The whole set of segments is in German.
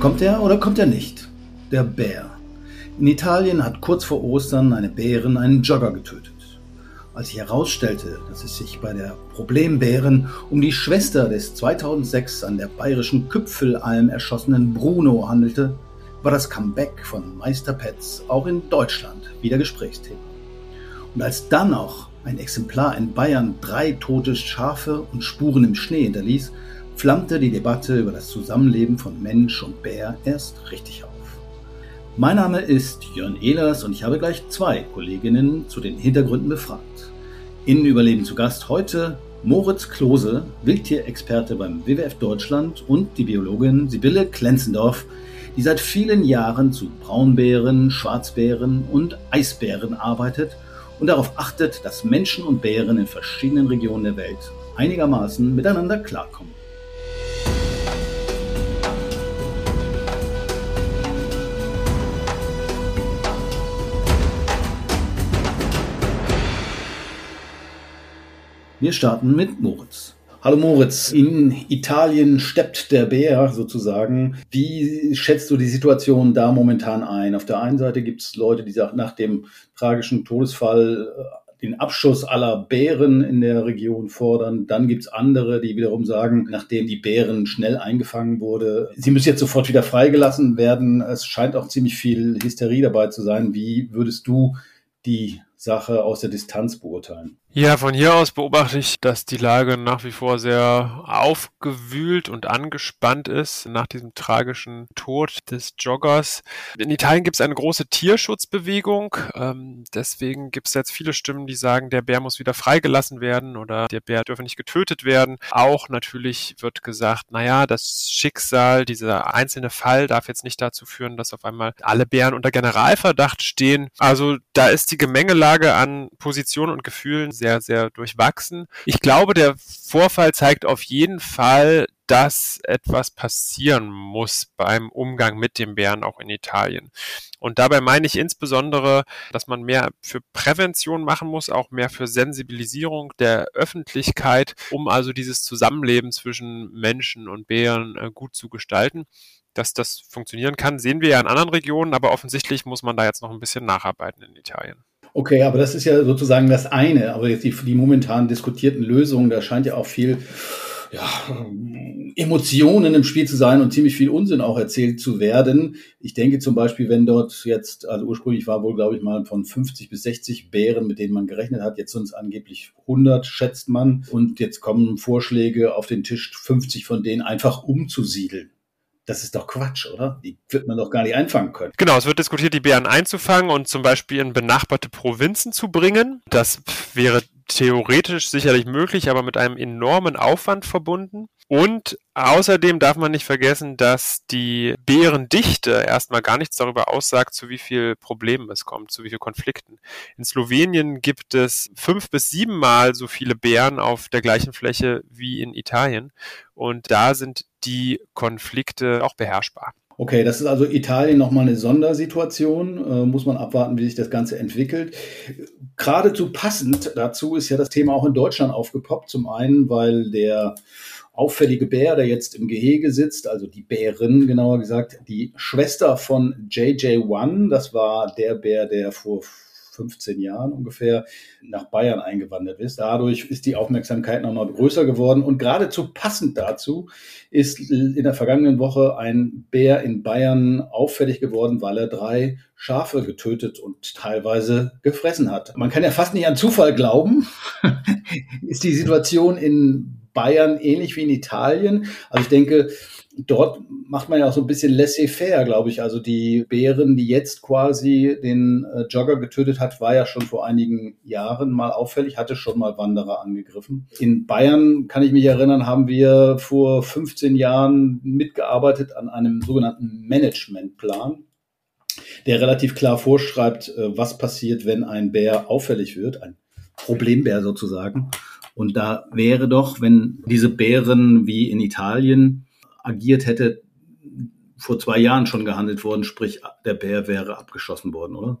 Kommt er oder kommt er nicht? Der Bär. In Italien hat kurz vor Ostern eine Bärin einen Jogger getötet. Als sich herausstellte, dass es sich bei der Problembären um die Schwester des 2006 an der bayerischen Küpfelalm erschossenen Bruno handelte, war das Comeback von Meister Pets auch in Deutschland wieder Gesprächsthema. Und als dann auch ein Exemplar in Bayern drei tote Schafe und Spuren im Schnee hinterließ, flammte die Debatte über das Zusammenleben von Mensch und Bär erst richtig auf. Mein Name ist Jörn Ehlers und ich habe gleich zwei Kolleginnen zu den Hintergründen befragt. In Überleben zu Gast heute Moritz Klose, Wildtierexperte beim WWF Deutschland und die Biologin Sibylle Klenzendorf, die seit vielen Jahren zu Braunbären, Schwarzbären und Eisbären arbeitet und darauf achtet, dass Menschen und Bären in verschiedenen Regionen der Welt einigermaßen miteinander klarkommen. Wir starten mit Moritz. Hallo Moritz, in Italien steppt der Bär sozusagen. Wie schätzt du die Situation da momentan ein? Auf der einen Seite gibt es Leute, die sagen, nach dem tragischen Todesfall äh, den Abschuss aller Bären in der Region fordern. Dann gibt es andere, die wiederum sagen, nachdem die Bären schnell eingefangen wurde, sie müssen jetzt sofort wieder freigelassen werden. Es scheint auch ziemlich viel Hysterie dabei zu sein. Wie würdest du die Sache aus der Distanz beurteilen? Ja, von hier aus beobachte ich, dass die Lage nach wie vor sehr aufgewühlt und angespannt ist nach diesem tragischen Tod des Joggers. In Italien gibt es eine große Tierschutzbewegung. Ähm, deswegen gibt es jetzt viele Stimmen, die sagen, der Bär muss wieder freigelassen werden oder der Bär dürfe nicht getötet werden. Auch natürlich wird gesagt, naja, das Schicksal, dieser einzelne Fall darf jetzt nicht dazu führen, dass auf einmal alle Bären unter Generalverdacht stehen. Also da ist die Gemengelage an Positionen und Gefühlen sehr, sehr durchwachsen. Ich glaube, der Vorfall zeigt auf jeden Fall, dass etwas passieren muss beim Umgang mit dem Bären auch in Italien. Und dabei meine ich insbesondere, dass man mehr für Prävention machen muss, auch mehr für Sensibilisierung der Öffentlichkeit, um also dieses Zusammenleben zwischen Menschen und Bären äh, gut zu gestalten. Dass das funktionieren kann, sehen wir ja in anderen Regionen, aber offensichtlich muss man da jetzt noch ein bisschen nacharbeiten in Italien. Okay, aber das ist ja sozusagen das eine. Aber jetzt die, die momentan diskutierten Lösungen, da scheint ja auch viel ja, Emotionen im Spiel zu sein und ziemlich viel Unsinn auch erzählt zu werden. Ich denke zum Beispiel, wenn dort jetzt, also ursprünglich war wohl, glaube ich, mal von 50 bis 60 Bären, mit denen man gerechnet hat, jetzt sind es angeblich 100, schätzt man. Und jetzt kommen Vorschläge auf den Tisch, 50 von denen einfach umzusiedeln. Das ist doch Quatsch, oder? Die wird man doch gar nicht einfangen können. Genau, es wird diskutiert, die Bären einzufangen und zum Beispiel in benachbarte Provinzen zu bringen. Das wäre theoretisch sicherlich möglich, aber mit einem enormen Aufwand verbunden. Und außerdem darf man nicht vergessen, dass die Bärendichte erstmal gar nichts darüber aussagt, zu wie viel Problemen es kommt, zu wie viel Konflikten. In Slowenien gibt es fünf bis siebenmal so viele Bären auf der gleichen Fläche wie in Italien. Und da sind die Konflikte auch beherrschbar. Okay, das ist also Italien nochmal eine Sondersituation. Äh, muss man abwarten, wie sich das Ganze entwickelt. Geradezu passend dazu ist ja das Thema auch in Deutschland aufgepoppt. Zum einen, weil der auffällige Bär, der jetzt im Gehege sitzt, also die Bärin genauer gesagt, die Schwester von JJ1, das war der Bär, der vor 15 Jahren ungefähr nach Bayern eingewandert ist. Dadurch ist die Aufmerksamkeit noch mal größer geworden und geradezu passend dazu ist in der vergangenen Woche ein Bär in Bayern auffällig geworden, weil er drei Schafe getötet und teilweise gefressen hat. Man kann ja fast nicht an Zufall glauben. ist die Situation in Bayern ähnlich wie in Italien? Also ich denke, dort macht man ja auch so ein bisschen laissez-faire, glaube ich. Also die Bären, die jetzt quasi den äh, Jogger getötet hat, war ja schon vor einigen Jahren mal auffällig, hatte schon mal Wanderer angegriffen. In Bayern, kann ich mich erinnern, haben wir vor 15 Jahren mitgearbeitet an einem sogenannten Managementplan der relativ klar vorschreibt, äh, was passiert, wenn ein Bär auffällig wird, ein Problembär sozusagen. Und da wäre doch, wenn diese Bären wie in Italien agiert hätte, vor zwei Jahren schon gehandelt worden, sprich der Bär wäre abgeschossen worden, oder?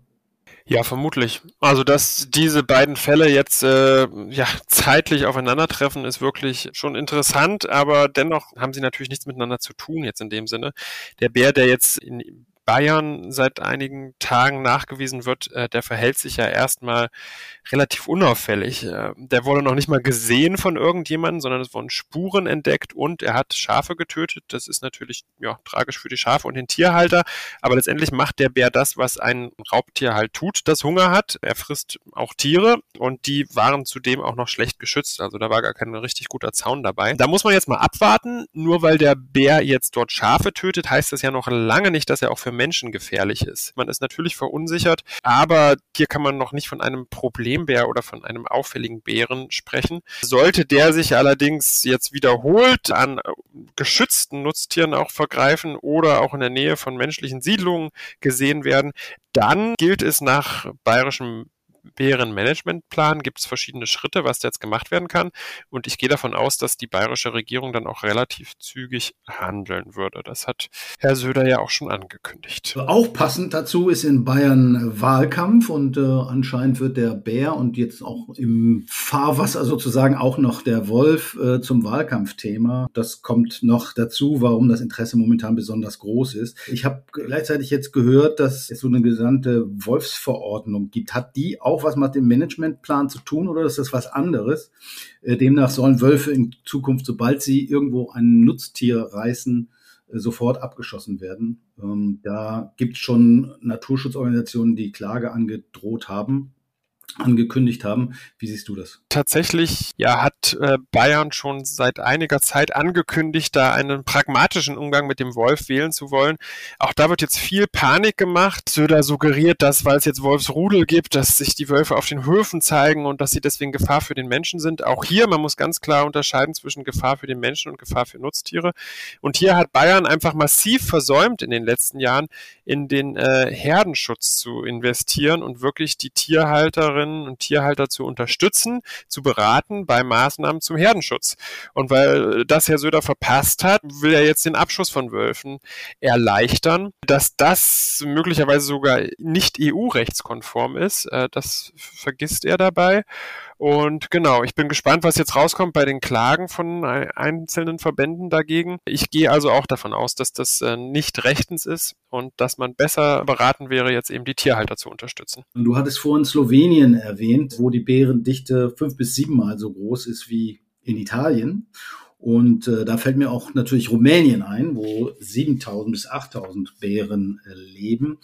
Ja, vermutlich. Also, dass diese beiden Fälle jetzt äh, ja, zeitlich aufeinandertreffen, ist wirklich schon interessant, aber dennoch haben sie natürlich nichts miteinander zu tun jetzt in dem Sinne. Der Bär, der jetzt in Bayern seit einigen Tagen nachgewiesen wird, äh, der verhält sich ja erstmal relativ unauffällig. Äh, der wurde noch nicht mal gesehen von irgendjemandem, sondern es wurden Spuren entdeckt und er hat Schafe getötet. Das ist natürlich ja, tragisch für die Schafe und den Tierhalter, aber letztendlich macht der Bär das, was ein Raubtier halt tut, das Hunger hat. Er frisst auch Tiere und die waren zudem auch noch schlecht geschützt. Also da war gar kein richtig guter Zaun dabei. Da muss man jetzt mal abwarten. Nur weil der Bär jetzt dort Schafe tötet, heißt das ja noch lange nicht, dass er auch für Menschen gefährlich ist. Man ist natürlich verunsichert, aber hier kann man noch nicht von einem Problembär oder von einem auffälligen Bären sprechen. Sollte der sich allerdings jetzt wiederholt an äh, geschützten Nutztieren auch vergreifen oder auch in der Nähe von menschlichen Siedlungen gesehen werden, dann gilt es nach bayerischem Bärenmanagementplan gibt es verschiedene Schritte, was jetzt gemacht werden kann. Und ich gehe davon aus, dass die bayerische Regierung dann auch relativ zügig handeln würde. Das hat Herr Söder ja auch schon angekündigt. Auch passend dazu ist in Bayern Wahlkampf und äh, anscheinend wird der Bär und jetzt auch im Fahrwasser sozusagen auch noch der Wolf äh, zum Wahlkampfthema. Das kommt noch dazu, warum das Interesse momentan besonders groß ist. Ich habe gleichzeitig jetzt gehört, dass es so eine gesamte Wolfsverordnung gibt. Hat die auch was mit dem Managementplan zu tun oder ist das was anderes? Äh, demnach sollen Wölfe in Zukunft, sobald sie irgendwo ein Nutztier reißen, äh, sofort abgeschossen werden. Ähm, da gibt es schon Naturschutzorganisationen, die Klage angedroht haben angekündigt haben. Wie siehst du das? Tatsächlich ja, hat äh, Bayern schon seit einiger Zeit angekündigt, da einen pragmatischen Umgang mit dem Wolf wählen zu wollen. Auch da wird jetzt viel Panik gemacht. Söder suggeriert, dass, weil es jetzt Wolfsrudel gibt, dass sich die Wölfe auf den Höfen zeigen und dass sie deswegen Gefahr für den Menschen sind. Auch hier, man muss ganz klar unterscheiden zwischen Gefahr für den Menschen und Gefahr für Nutztiere. Und hier hat Bayern einfach massiv versäumt in den letzten Jahren, in den äh, Herdenschutz zu investieren und wirklich die Tierhalterinnen Tierhalterinnen und Tierhalter zu unterstützen, zu beraten bei Maßnahmen zum Herdenschutz. Und weil das Herr Söder verpasst hat, will er jetzt den Abschuss von Wölfen erleichtern. Dass das möglicherweise sogar nicht EU-rechtskonform ist, äh, das vergisst er dabei. Und genau, ich bin gespannt, was jetzt rauskommt bei den Klagen von einzelnen Verbänden dagegen. Ich gehe also auch davon aus, dass das äh, nicht rechtens ist und dass man besser beraten wäre, jetzt eben die Tierhalter zu unterstützen. Du hattest vorhin Slowenien erwähnt, wo die Bärendichte fünf bis siebenmal so groß ist wie in Italien. Und äh, da fällt mir auch natürlich Rumänien ein, wo 7000 bis 8000 Bären äh, leben.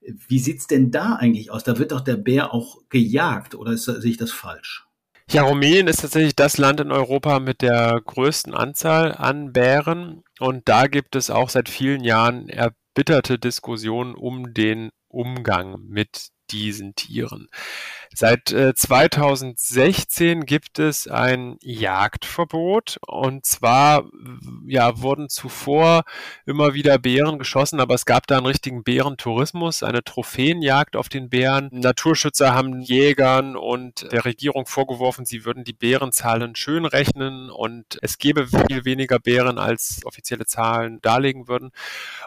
Wie sieht's denn da eigentlich aus? Da wird doch der Bär auch gejagt, oder ist, sehe ich das falsch? Ja, Rumänien ist tatsächlich das Land in Europa mit der größten Anzahl an Bären. Und da gibt es auch seit vielen Jahren erbitterte Diskussionen um den Umgang mit diesen Tieren. Seit äh, 2016 gibt es ein Jagdverbot und zwar ja wurden zuvor immer wieder Bären geschossen, aber es gab da einen richtigen Bärentourismus, eine Trophäenjagd auf den Bären. Naturschützer haben Jägern und der Regierung vorgeworfen, sie würden die Bärenzahlen schön rechnen und es gäbe viel weniger Bären als offizielle Zahlen darlegen würden.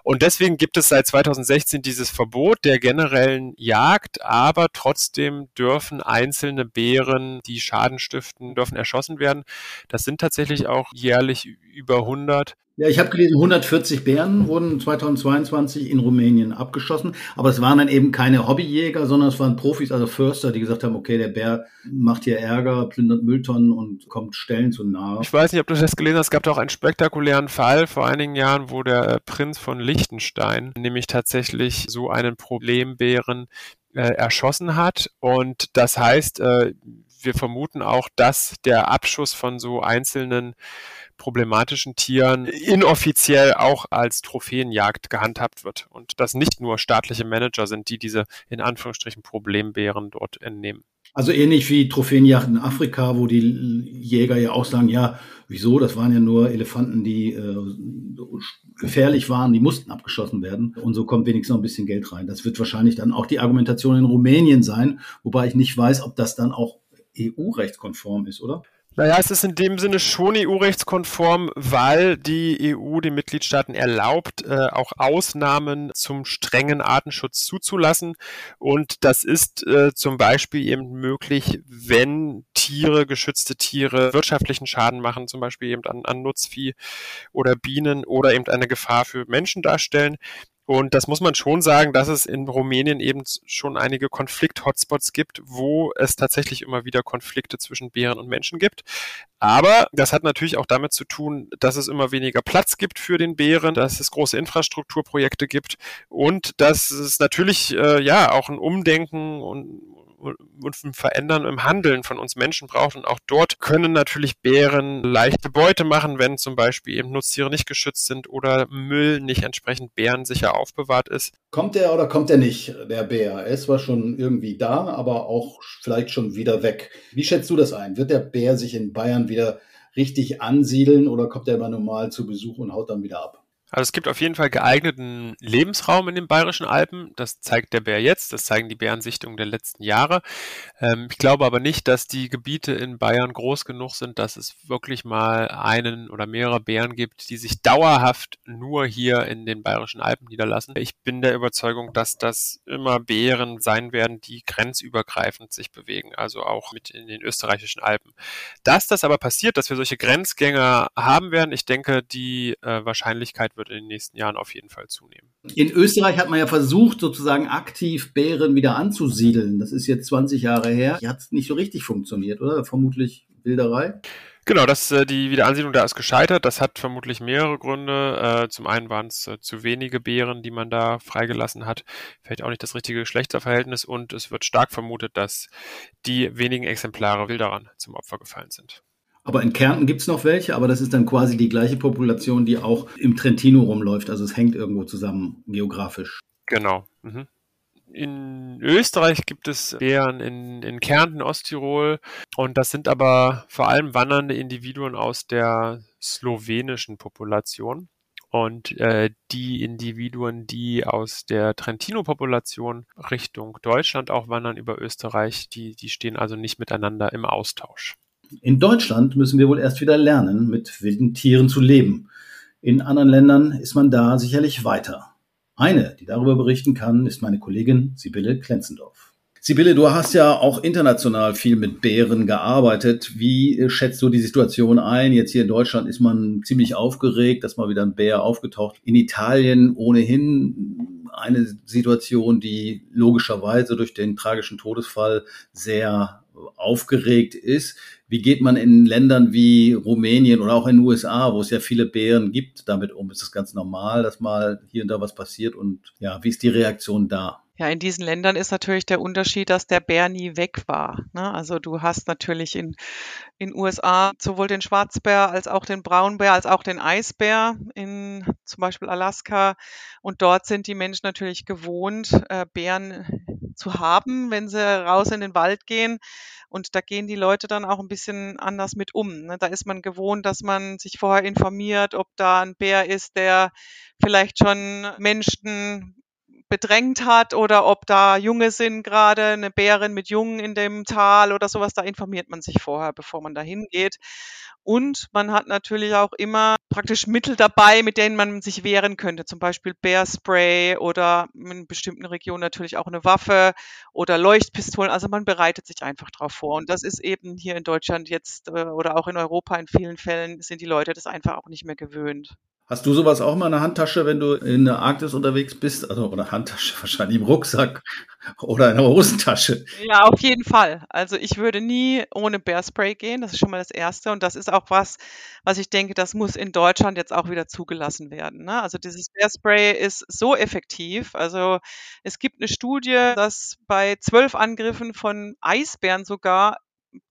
Und deswegen gibt es seit 2016 dieses Verbot der generellen Jagd, aber trotzdem dürfen einzelne Bären, die Schaden stiften, dürfen erschossen werden. Das sind tatsächlich auch jährlich über 100. Ja, ich habe gelesen, 140 Bären wurden 2022 in Rumänien abgeschossen, aber es waren dann eben keine Hobbyjäger, sondern es waren Profis, also Förster, die gesagt haben, okay, der Bär macht hier Ärger, plündert Mülltonnen und kommt Stellen zu nahe. Ich weiß nicht, ob du das gelesen hast, es gab auch einen spektakulären Fall vor einigen Jahren, wo der äh, Prinz von Liechtenstein nämlich tatsächlich so einen Problembären äh, erschossen hat. Und das heißt, äh, wir vermuten auch, dass der Abschuss von so einzelnen problematischen Tieren inoffiziell auch als Trophäenjagd gehandhabt wird und dass nicht nur staatliche Manager sind, die diese in Anführungsstrichen Problembären dort entnehmen. Also ähnlich wie Trophäenjagd in Afrika, wo die Jäger ja auch sagen, ja, wieso, das waren ja nur Elefanten, die äh, gefährlich waren, die mussten abgeschossen werden. Und so kommt wenigstens noch ein bisschen Geld rein. Das wird wahrscheinlich dann auch die Argumentation in Rumänien sein, wobei ich nicht weiß, ob das dann auch EU-rechtskonform ist, oder? Naja, es ist in dem Sinne schon EU-rechtskonform, weil die EU den Mitgliedstaaten erlaubt, äh, auch Ausnahmen zum strengen Artenschutz zuzulassen. Und das ist äh, zum Beispiel eben möglich, wenn Tiere, geschützte Tiere wirtschaftlichen Schaden machen, zum Beispiel eben an, an Nutzvieh oder Bienen oder eben eine Gefahr für Menschen darstellen. Und das muss man schon sagen, dass es in Rumänien eben schon einige Konflikt-Hotspots gibt, wo es tatsächlich immer wieder Konflikte zwischen Bären und Menschen gibt. Aber das hat natürlich auch damit zu tun, dass es immer weniger Platz gibt für den Bären, dass es große Infrastrukturprojekte gibt und dass es natürlich äh, ja auch ein Umdenken und und ein Verändern im Handeln von uns Menschen braucht. Und auch dort können natürlich Bären leichte Beute machen, wenn zum Beispiel eben Nutztiere nicht geschützt sind oder Müll nicht entsprechend bärensicher aufbewahrt ist. Kommt der oder kommt der nicht, der Bär? Er ist zwar schon irgendwie da, aber auch vielleicht schon wieder weg. Wie schätzt du das ein? Wird der Bär sich in Bayern wieder richtig ansiedeln oder kommt er immer normal zu Besuch und haut dann wieder ab? Also es gibt auf jeden Fall geeigneten Lebensraum in den Bayerischen Alpen. Das zeigt der Bär jetzt, das zeigen die Bärensichtungen der letzten Jahre. Ähm, ich glaube aber nicht, dass die Gebiete in Bayern groß genug sind, dass es wirklich mal einen oder mehrere Bären gibt, die sich dauerhaft nur hier in den Bayerischen Alpen niederlassen. Ich bin der Überzeugung, dass das immer Bären sein werden, die grenzübergreifend sich bewegen, also auch mit in den österreichischen Alpen. Dass das aber passiert, dass wir solche Grenzgänger haben werden, ich denke, die äh, Wahrscheinlichkeit wird wird in den nächsten Jahren auf jeden Fall zunehmen. In Österreich hat man ja versucht, sozusagen aktiv Bären wieder anzusiedeln. Das ist jetzt 20 Jahre her. Hat nicht so richtig funktioniert, oder? Vermutlich Wilderei. Genau, das, äh, die Wiederansiedlung da ist gescheitert. Das hat vermutlich mehrere Gründe. Äh, zum einen waren es äh, zu wenige Bären, die man da freigelassen hat. Vielleicht auch nicht das richtige Geschlechterverhältnis und es wird stark vermutet, dass die wenigen Exemplare Wilderern zum Opfer gefallen sind. Aber in Kärnten gibt es noch welche, aber das ist dann quasi die gleiche Population, die auch im Trentino rumläuft. Also es hängt irgendwo zusammen geografisch. Genau. Mhm. In Österreich gibt es Bären in, in Kärnten, Osttirol. Und das sind aber vor allem wandernde Individuen aus der slowenischen Population. Und äh, die Individuen, die aus der Trentino-Population Richtung Deutschland auch wandern über Österreich, die, die stehen also nicht miteinander im Austausch. In Deutschland müssen wir wohl erst wieder lernen, mit wilden Tieren zu leben. In anderen Ländern ist man da sicherlich weiter. Eine, die darüber berichten kann, ist meine Kollegin Sibylle Klenzendorf. Sibylle, du hast ja auch international viel mit Bären gearbeitet. Wie schätzt du die Situation ein? Jetzt hier in Deutschland ist man ziemlich aufgeregt, dass mal wieder ein Bär aufgetaucht. In Italien ohnehin eine Situation, die logischerweise durch den tragischen Todesfall sehr aufgeregt ist. Wie geht man in Ländern wie Rumänien oder auch in den USA, wo es ja viele Bären gibt, damit um? Ist es ganz normal, dass mal hier und da was passiert? Und ja, wie ist die Reaktion da? Ja, in diesen Ländern ist natürlich der Unterschied, dass der Bär nie weg war. Ne? Also du hast natürlich in in USA sowohl den Schwarzbär als auch den Braunbär als auch den Eisbär in zum Beispiel Alaska. Und dort sind die Menschen natürlich gewohnt, äh, Bären zu haben, wenn sie raus in den Wald gehen. Und da gehen die Leute dann auch ein bisschen anders mit um. Ne? Da ist man gewohnt, dass man sich vorher informiert, ob da ein Bär ist, der vielleicht schon Menschen bedrängt hat oder ob da Junge sind gerade, eine Bärin mit Jungen in dem Tal oder sowas, da informiert man sich vorher, bevor man da hingeht. Und man hat natürlich auch immer praktisch Mittel dabei, mit denen man sich wehren könnte. Zum Beispiel Bärspray oder in bestimmten Regionen natürlich auch eine Waffe oder Leuchtpistolen. Also man bereitet sich einfach darauf vor. Und das ist eben hier in Deutschland jetzt äh, oder auch in Europa in vielen Fällen sind die Leute das einfach auch nicht mehr gewöhnt. Hast du sowas auch mal in der Handtasche, wenn du in der Arktis unterwegs bist? Also, oder Handtasche, wahrscheinlich im Rucksack oder in der Hosentasche? Ja, auf jeden Fall. Also, ich würde nie ohne Bearspray gehen. Das ist schon mal das Erste. Und das ist auch was, was ich denke, das muss in Deutschland jetzt auch wieder zugelassen werden. Ne? Also, dieses Bearspray ist so effektiv. Also, es gibt eine Studie, dass bei zwölf Angriffen von Eisbären sogar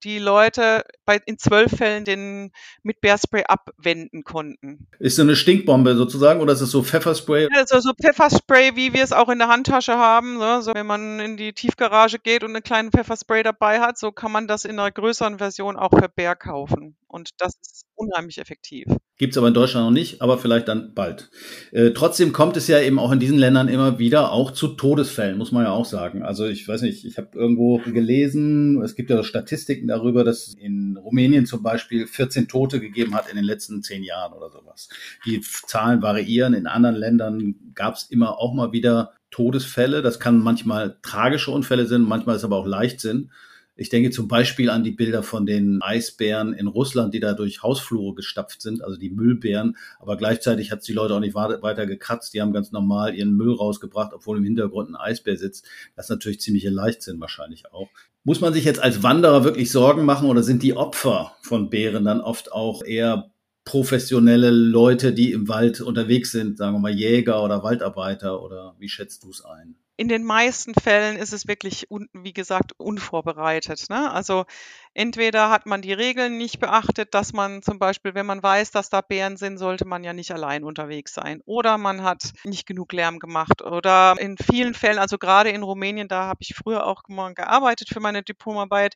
die Leute bei, in zwölf Fällen den mit Bärspray abwenden konnten. Ist so eine Stinkbombe sozusagen oder ist es so Pfefferspray? Ja, also so Pfefferspray, wie wir es auch in der Handtasche haben. Ne? So, wenn man in die Tiefgarage geht und einen kleinen Pfefferspray dabei hat, so kann man das in einer größeren Version auch für Bär kaufen. Und das ist unheimlich effektiv. Gibt es aber in Deutschland noch nicht, aber vielleicht dann bald. Äh, trotzdem kommt es ja eben auch in diesen Ländern immer wieder auch zu Todesfällen, muss man ja auch sagen. Also ich weiß nicht, ich habe irgendwo gelesen, es gibt ja Statistiken darüber, dass in Rumänien zum Beispiel 14 Tote gegeben hat in den letzten zehn Jahren oder sowas. Die Zahlen variieren. In anderen Ländern gab es immer auch mal wieder Todesfälle. Das kann manchmal tragische Unfälle sind, manchmal ist aber auch Leichtsinn. Ich denke zum Beispiel an die Bilder von den Eisbären in Russland, die da durch Hausflure gestapft sind, also die Müllbären. Aber gleichzeitig hat es die Leute auch nicht weiter gekratzt. Die haben ganz normal ihren Müll rausgebracht, obwohl im Hintergrund ein Eisbär sitzt. Das ist natürlich ziemliche Leichtsinn wahrscheinlich auch. Muss man sich jetzt als Wanderer wirklich Sorgen machen oder sind die Opfer von Bären dann oft auch eher professionelle Leute, die im Wald unterwegs sind, sagen wir mal Jäger oder Waldarbeiter oder wie schätzt du es ein? in den meisten Fällen ist es wirklich, wie gesagt, unvorbereitet. Ne? Also entweder hat man die Regeln nicht beachtet, dass man zum Beispiel, wenn man weiß, dass da Bären sind, sollte man ja nicht allein unterwegs sein. Oder man hat nicht genug Lärm gemacht. Oder in vielen Fällen, also gerade in Rumänien, da habe ich früher auch gearbeitet für meine Diplomarbeit,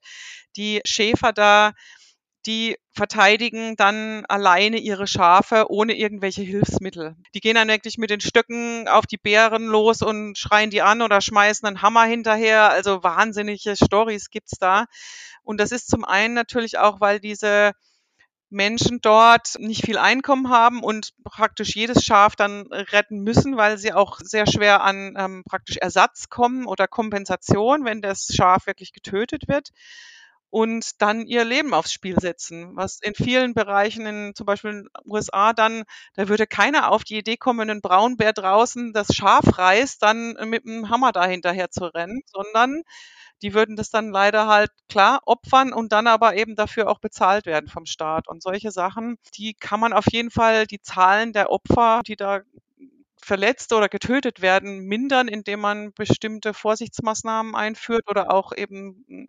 die Schäfer da, die verteidigen dann alleine ihre Schafe ohne irgendwelche Hilfsmittel. Die gehen dann wirklich mit den Stöcken auf die Bären los und schreien die an oder schmeißen einen Hammer hinterher. Also wahnsinnige Stories gibt's da. Und das ist zum einen natürlich auch, weil diese Menschen dort nicht viel Einkommen haben und praktisch jedes Schaf dann retten müssen, weil sie auch sehr schwer an ähm, praktisch Ersatz kommen oder Kompensation, wenn das Schaf wirklich getötet wird und dann ihr Leben aufs Spiel setzen. Was in vielen Bereichen, in zum Beispiel in den USA, dann, da würde keiner auf die Idee kommen, einen Braunbär draußen das Schaf reißt, dann mit einem Hammer dahinterher zu rennen, sondern die würden das dann leider halt klar opfern und dann aber eben dafür auch bezahlt werden vom Staat. Und solche Sachen, die kann man auf jeden Fall, die Zahlen der Opfer, die da verletzt oder getötet werden, mindern, indem man bestimmte Vorsichtsmaßnahmen einführt oder auch eben hm,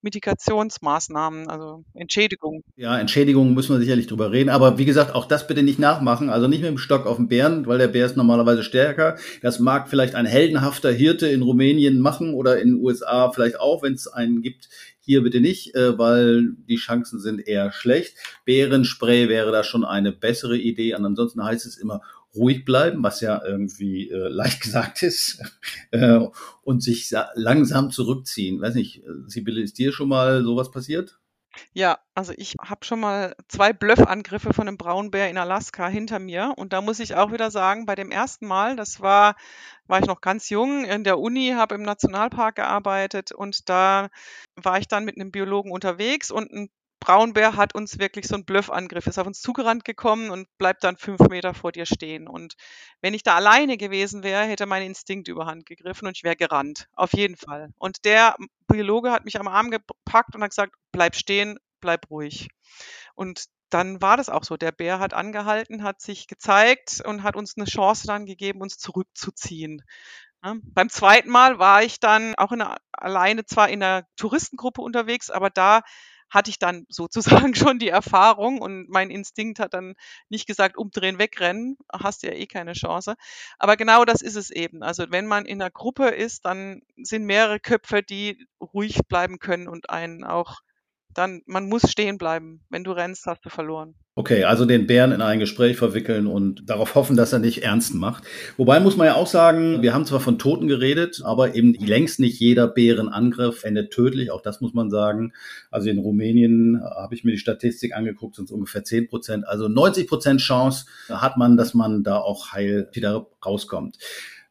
Mitigationsmaßnahmen, also Entschädigung. Ja, Entschädigung müssen wir sicherlich drüber reden, aber wie gesagt, auch das bitte nicht nachmachen, also nicht mit dem Stock auf den Bären, weil der Bär ist normalerweise stärker. Das mag vielleicht ein heldenhafter Hirte in Rumänien machen oder in den USA vielleicht auch, wenn es einen gibt, hier bitte nicht, äh, weil die Chancen sind eher schlecht. Bärenspray wäre da schon eine bessere Idee. Ansonsten heißt es immer ruhig bleiben, was ja irgendwie äh, leicht gesagt ist, äh, und sich langsam zurückziehen. Weiß nicht, Sibylle, ist dir schon mal sowas passiert? Ja, also ich habe schon mal zwei Bluffangriffe von einem Braunbär in Alaska hinter mir. Und da muss ich auch wieder sagen, bei dem ersten Mal, das war, war ich noch ganz jung in der Uni, habe im Nationalpark gearbeitet und da war ich dann mit einem Biologen unterwegs und ein Braunbär hat uns wirklich so einen Bluffangriff, ist auf uns zugerannt gekommen und bleibt dann fünf Meter vor dir stehen. Und wenn ich da alleine gewesen wäre, hätte mein Instinkt überhand gegriffen und ich wäre gerannt. Auf jeden Fall. Und der Biologe hat mich am Arm gepackt und hat gesagt, bleib stehen, bleib ruhig. Und dann war das auch so. Der Bär hat angehalten, hat sich gezeigt und hat uns eine Chance dann gegeben, uns zurückzuziehen. Beim zweiten Mal war ich dann auch in einer, alleine zwar in einer Touristengruppe unterwegs, aber da hatte ich dann sozusagen schon die Erfahrung und mein Instinkt hat dann nicht gesagt, umdrehen, wegrennen, hast ja eh keine Chance. Aber genau das ist es eben. Also wenn man in einer Gruppe ist, dann sind mehrere Köpfe, die ruhig bleiben können und einen auch dann, man muss stehen bleiben. Wenn du rennst, hast du verloren. Okay, also den Bären in ein Gespräch verwickeln und darauf hoffen, dass er nicht ernst macht. Wobei muss man ja auch sagen, wir haben zwar von Toten geredet, aber eben längst nicht jeder Bärenangriff endet tödlich. Auch das muss man sagen. Also in Rumänien habe ich mir die Statistik angeguckt, sind es ungefähr 10 Prozent. Also 90 Prozent Chance hat man, dass man da auch heil wieder rauskommt.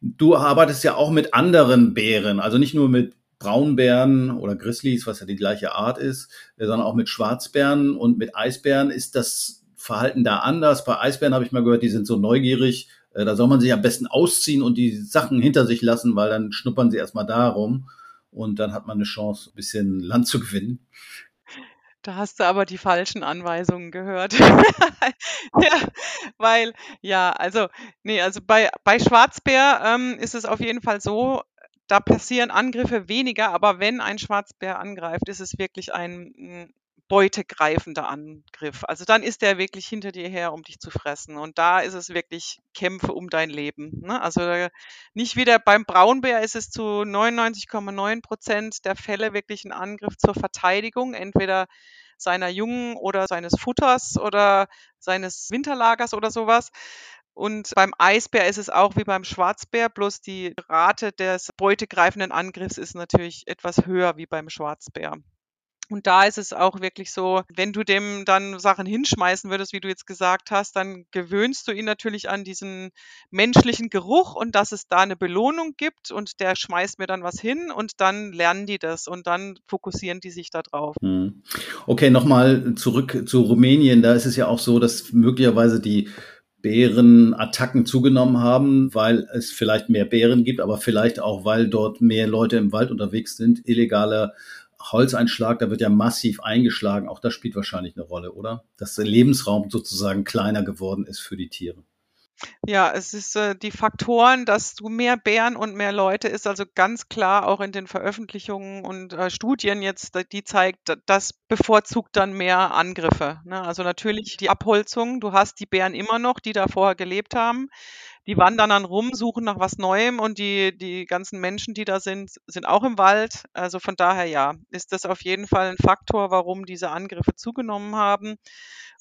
Du arbeitest ja auch mit anderen Bären, also nicht nur mit Braunbären oder Grizzlies, was ja die gleiche Art ist, äh, sondern auch mit Schwarzbären und mit Eisbären ist das Verhalten da anders. Bei Eisbären habe ich mal gehört, die sind so neugierig. Äh, da soll man sich am besten ausziehen und die Sachen hinter sich lassen, weil dann schnuppern sie erstmal darum und dann hat man eine Chance, ein bisschen Land zu gewinnen. Da hast du aber die falschen Anweisungen gehört. ja, weil, ja, also, nee, also bei, bei Schwarzbär ähm, ist es auf jeden Fall so, da passieren Angriffe weniger, aber wenn ein Schwarzbär angreift, ist es wirklich ein hm, beutegreifender Angriff. Also dann ist der wirklich hinter dir her, um dich zu fressen. Und da ist es wirklich Kämpfe um dein Leben. Ne? Also nicht wieder beim Braunbär ist es zu 99,9 Prozent der Fälle wirklich ein Angriff zur Verteidigung. Entweder seiner Jungen oder seines Futters oder seines Winterlagers oder sowas. Und beim Eisbär ist es auch wie beim Schwarzbär, bloß die Rate des beutegreifenden Angriffs ist natürlich etwas höher wie beim Schwarzbär. Und da ist es auch wirklich so, wenn du dem dann Sachen hinschmeißen würdest, wie du jetzt gesagt hast, dann gewöhnst du ihn natürlich an diesen menschlichen Geruch und dass es da eine Belohnung gibt und der schmeißt mir dann was hin und dann lernen die das und dann fokussieren die sich da drauf. Hm. Okay, nochmal zurück zu Rumänien. Da ist es ja auch so, dass möglicherweise die Bärenattacken zugenommen haben, weil es vielleicht mehr Bären gibt, aber vielleicht auch, weil dort mehr Leute im Wald unterwegs sind, illegale Holzeinschlag, da wird ja massiv eingeschlagen. Auch das spielt wahrscheinlich eine Rolle, oder? Dass der Lebensraum sozusagen kleiner geworden ist für die Tiere. Ja, es ist äh, die Faktoren, dass du mehr Bären und mehr Leute ist also ganz klar auch in den Veröffentlichungen und äh, Studien jetzt, die zeigt, das bevorzugt dann mehr Angriffe. Ne? Also natürlich die Abholzung, du hast die Bären immer noch, die da vorher gelebt haben die wandern dann rum, suchen nach was Neuem und die, die ganzen Menschen, die da sind, sind auch im Wald. Also von daher ja, ist das auf jeden Fall ein Faktor, warum diese Angriffe zugenommen haben.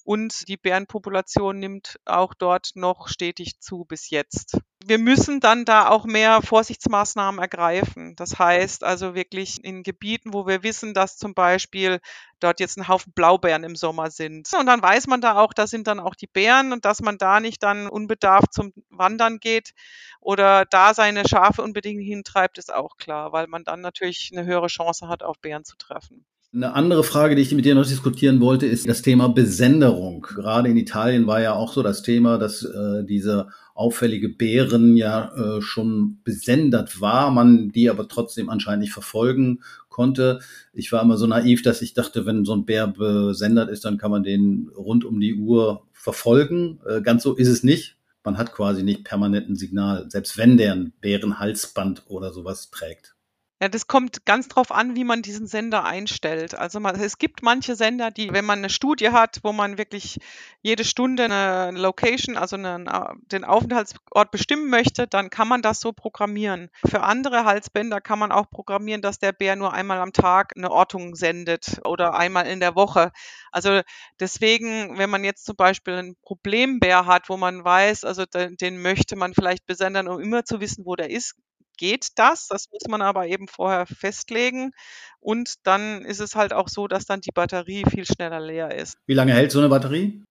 Und die Bärenpopulation nimmt auch dort noch stetig zu bis jetzt. Wir müssen dann da auch mehr Vorsichtsmaßnahmen ergreifen. Das heißt also wirklich in Gebieten, wo wir wissen, dass zum Beispiel dort jetzt ein Haufen Blaubeeren im Sommer sind. Und dann weiß man da auch, da sind dann auch die Bären und dass man da nicht dann unbedarft zum Wandern geht oder da seine Schafe unbedingt hintreibt, ist auch klar, weil man dann natürlich eine höhere Chance hat, auf Bären zu treffen. Eine andere Frage, die ich mit dir noch diskutieren wollte, ist das Thema Besenderung. Gerade in Italien war ja auch so das Thema, dass äh, diese auffällige Bären ja äh, schon besendert war, man die aber trotzdem anscheinend nicht verfolgen konnte. Ich war immer so naiv, dass ich dachte, wenn so ein Bär besendert ist, dann kann man den rund um die Uhr verfolgen. Äh, ganz so ist es nicht. Man hat quasi nicht permanent ein Signal, selbst wenn der ein Bärenhalsband oder sowas trägt. Ja, das kommt ganz drauf an, wie man diesen Sender einstellt. Also man, es gibt manche Sender, die, wenn man eine Studie hat, wo man wirklich jede Stunde eine Location, also einen, den Aufenthaltsort bestimmen möchte, dann kann man das so programmieren. Für andere Halsbänder kann man auch programmieren, dass der Bär nur einmal am Tag eine Ortung sendet oder einmal in der Woche. Also deswegen, wenn man jetzt zum Beispiel einen Problembär hat, wo man weiß, also den, den möchte man vielleicht besendern, um immer zu wissen, wo der ist, geht das. Das muss man aber eben vorher festlegen. Und dann ist es halt auch so, dass dann die Batterie viel schneller leer ist. Wie lange hält so eine Batterie?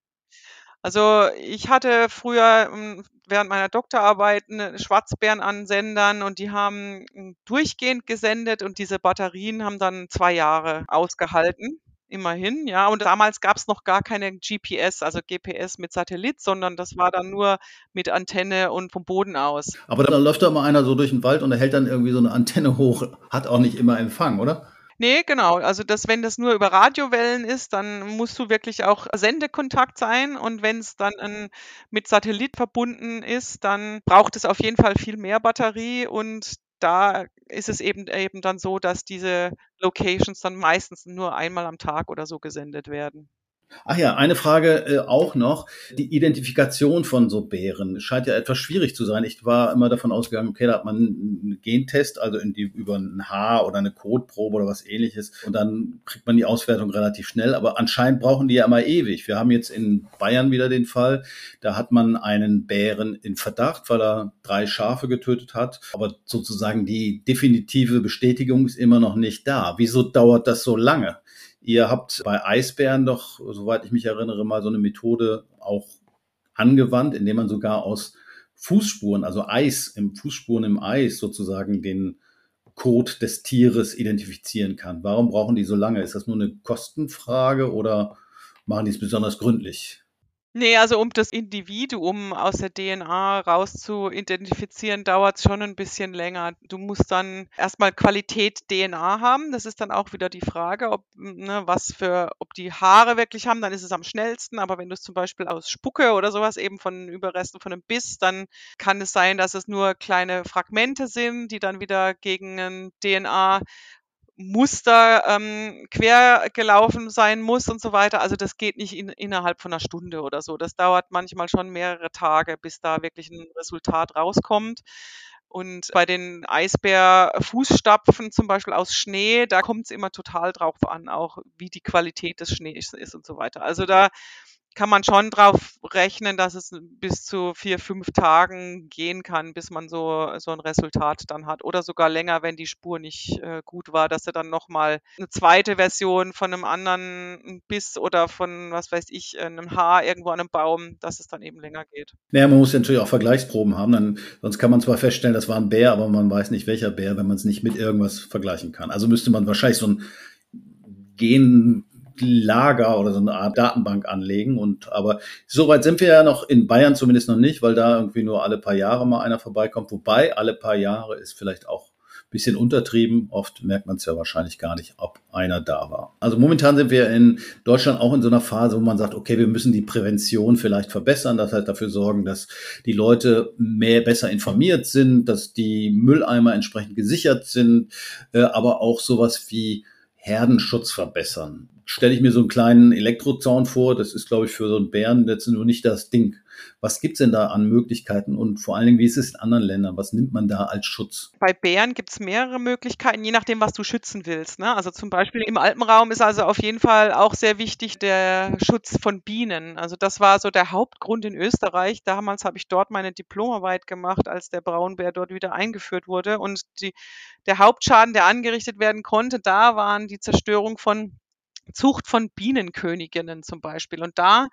Also ich hatte früher hm, während meiner Doktorarbeit Schwarzbären an Sendern und die haben hm, durchgehend gesendet und diese Batterien haben dann zwei Jahre ausgehalten immerhin, ja. Und damals gab es noch gar keine GPS, also GPS mit Satellit, sondern das war dann nur mit Antenne und vom Boden aus. Aber da läuft da mal einer so durch den Wald und er hält dann irgendwie so eine Antenne hoch, hat auch nicht immer Empfang, oder? Nee, genau. Also das, wenn das nur über Radiowellen ist, dann musst du wirklich auch Sendekontakt sein. Und wenn es dann ein, mit Satellit verbunden ist, dann braucht es auf jeden Fall viel mehr Batterie und da ist es eben, eben dann so, dass diese Locations dann meistens nur einmal am Tag oder so gesendet werden. Ach ja, eine Frage äh, auch noch. Die Identifikation von so Bären scheint ja etwas schwierig zu sein. Ich war immer davon ausgegangen, okay, da hat man einen Gentest, also in die, über ein Haar oder eine Kotprobe oder was ähnliches. Und dann kriegt man die Auswertung relativ schnell. Aber anscheinend brauchen die ja immer ewig. Wir haben jetzt in Bayern wieder den Fall, da hat man einen Bären in Verdacht, weil er drei Schafe getötet hat. Aber sozusagen die definitive Bestätigung ist immer noch nicht da. Wieso dauert das so lange? Ihr habt bei Eisbären doch, soweit ich mich erinnere, mal so eine Methode auch angewandt, indem man sogar aus Fußspuren, also Eis, im Fußspuren im Eis sozusagen den Code des Tieres identifizieren kann. Warum brauchen die so lange? Ist das nur eine Kostenfrage oder machen die es besonders gründlich? Nee, also um das Individuum aus der DNA raus zu identifizieren, dauert es schon ein bisschen länger. Du musst dann erstmal Qualität DNA haben. Das ist dann auch wieder die Frage, ob, ne, was für, ob die Haare wirklich haben, dann ist es am schnellsten. Aber wenn du es zum Beispiel aus Spucke oder sowas eben von Überresten von einem Biss, dann kann es sein, dass es nur kleine Fragmente sind, die dann wieder gegen ein DNA Muster ähm, quer gelaufen sein muss und so weiter. Also das geht nicht in, innerhalb von einer Stunde oder so. Das dauert manchmal schon mehrere Tage, bis da wirklich ein Resultat rauskommt. Und bei den Eisbär-Fußstapfen zum Beispiel aus Schnee, da kommt es immer total drauf an, auch wie die Qualität des Schnees ist und so weiter. Also da kann man schon drauf rechnen, dass es bis zu vier, fünf Tagen gehen kann, bis man so, so ein Resultat dann hat. Oder sogar länger, wenn die Spur nicht äh, gut war, dass er dann nochmal eine zweite Version von einem anderen Biss oder von, was weiß ich, einem Haar irgendwo an einem Baum, dass es dann eben länger geht. Naja, man muss natürlich auch Vergleichsproben haben, dann, sonst kann man zwar feststellen, das war ein Bär, aber man weiß nicht, welcher Bär, wenn man es nicht mit irgendwas vergleichen kann. Also müsste man wahrscheinlich so ein Gen Lager oder so eine Art Datenbank anlegen. Und aber soweit sind wir ja noch in Bayern zumindest noch nicht, weil da irgendwie nur alle paar Jahre mal einer vorbeikommt. Wobei alle paar Jahre ist vielleicht auch ein bisschen untertrieben. Oft merkt man es ja wahrscheinlich gar nicht, ob einer da war. Also momentan sind wir in Deutschland auch in so einer Phase, wo man sagt, okay, wir müssen die Prävention vielleicht verbessern. Das heißt dafür sorgen, dass die Leute mehr besser informiert sind, dass die Mülleimer entsprechend gesichert sind, äh, aber auch sowas wie Herdenschutz verbessern stelle ich mir so einen kleinen Elektrozaun vor. Das ist, glaube ich, für so einen Bären jetzt nur nicht das Ding. Was gibt's denn da an Möglichkeiten und vor allen Dingen, wie ist es in anderen Ländern? Was nimmt man da als Schutz? Bei Bären gibt's mehrere Möglichkeiten, je nachdem, was du schützen willst. Ne? Also zum Beispiel im Alpenraum ist also auf jeden Fall auch sehr wichtig der Schutz von Bienen. Also das war so der Hauptgrund in Österreich. Damals habe ich dort meine Diplomarbeit gemacht, als der Braunbär dort wieder eingeführt wurde. Und die, der Hauptschaden, der angerichtet werden konnte, da waren die Zerstörung von Zucht von Bienenköniginnen zum Beispiel. Und da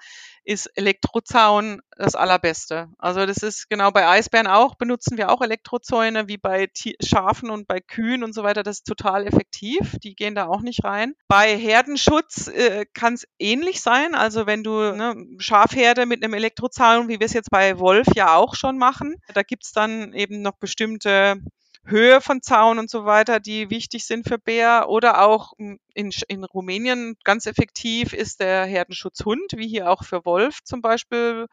ist Elektrozaun das Allerbeste. Also das ist genau bei Eisbären auch, benutzen wir auch Elektrozäune wie bei Schafen und bei Kühen und so weiter. Das ist total effektiv. Die gehen da auch nicht rein. Bei Herdenschutz äh, kann es ähnlich sein. Also wenn du ne, Schafherde mit einem Elektrozaun, wie wir es jetzt bei Wolf ja auch schon machen, da gibt es dann eben noch bestimmte Höhe von Zaun und so weiter, die wichtig sind für Bär. Oder auch hm, in, in Rumänien ganz effektiv ist der Herdenschutzhund, wie hier auch für Wolf zum Beispiel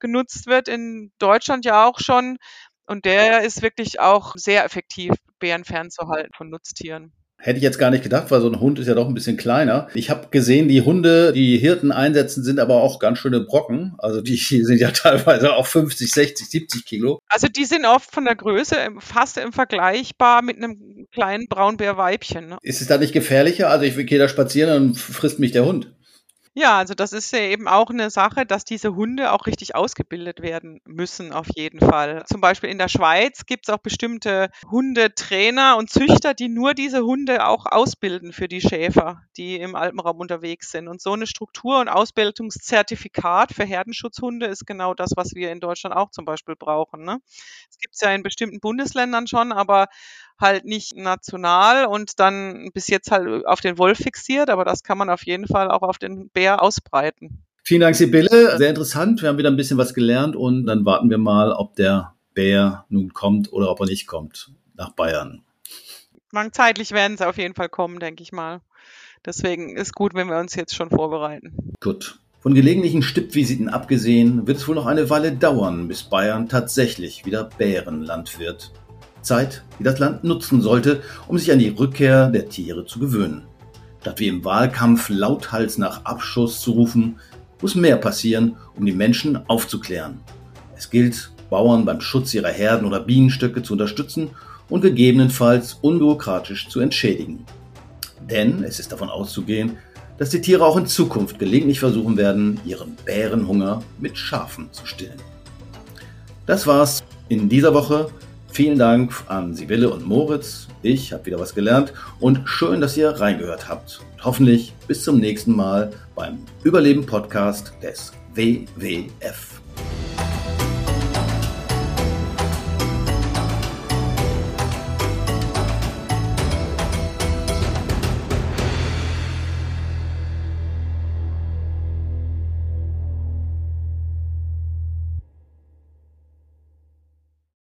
genutzt wird. In Deutschland ja auch schon. Und der ist wirklich auch sehr effektiv, Bären fernzuhalten von Nutztieren. Hätte ich jetzt gar nicht gedacht, weil so ein Hund ist ja doch ein bisschen kleiner. Ich habe gesehen, die Hunde, die Hirten einsetzen, sind aber auch ganz schöne Brocken. Also die sind ja teilweise auch 50, 60, 70 Kilo. Also die sind oft von der Größe fast im vergleichbar mit einem kleinen Braunbärweibchen. Ne? Ist es da nicht gefährlicher? Also ich gehe da spazieren und frisst mich der Hund. Ja, also das ist ja eben auch eine Sache, dass diese Hunde auch richtig ausgebildet werden müssen, auf jeden Fall. Zum Beispiel in der Schweiz gibt es auch bestimmte Hundetrainer und Züchter, die nur diese Hunde auch ausbilden für die Schäfer, die im Alpenraum unterwegs sind. Und so eine Struktur- und Ausbildungszertifikat für Herdenschutzhunde ist genau das, was wir in Deutschland auch zum Beispiel brauchen. Ne? Es gibt es ja in bestimmten Bundesländern schon, aber halt nicht national und dann bis jetzt halt auf den Wolf fixiert, aber das kann man auf jeden Fall auch auf den Bär ausbreiten. Vielen Dank, Sibylle. Sehr interessant. Wir haben wieder ein bisschen was gelernt und dann warten wir mal, ob der Bär nun kommt oder ob er nicht kommt nach Bayern. Zeitlich werden sie auf jeden Fall kommen, denke ich mal. Deswegen ist gut, wenn wir uns jetzt schon vorbereiten. Gut. Von gelegentlichen Stippvisiten abgesehen, wird es wohl noch eine Weile dauern, bis Bayern tatsächlich wieder Bärenland wird. Zeit, die das Land nutzen sollte, um sich an die Rückkehr der Tiere zu gewöhnen. Statt wie im Wahlkampf lauthals nach Abschuss zu rufen, muss mehr passieren, um die Menschen aufzuklären. Es gilt, Bauern beim Schutz ihrer Herden oder Bienenstöcke zu unterstützen und gegebenenfalls unbürokratisch zu entschädigen. Denn es ist davon auszugehen, dass die Tiere auch in Zukunft gelegentlich versuchen werden, ihren Bärenhunger mit Schafen zu stillen. Das war's in dieser Woche Vielen Dank an Sibylle und Moritz. Ich habe wieder was gelernt und schön, dass ihr reingehört habt. Hoffentlich bis zum nächsten Mal beim Überleben Podcast des WWF.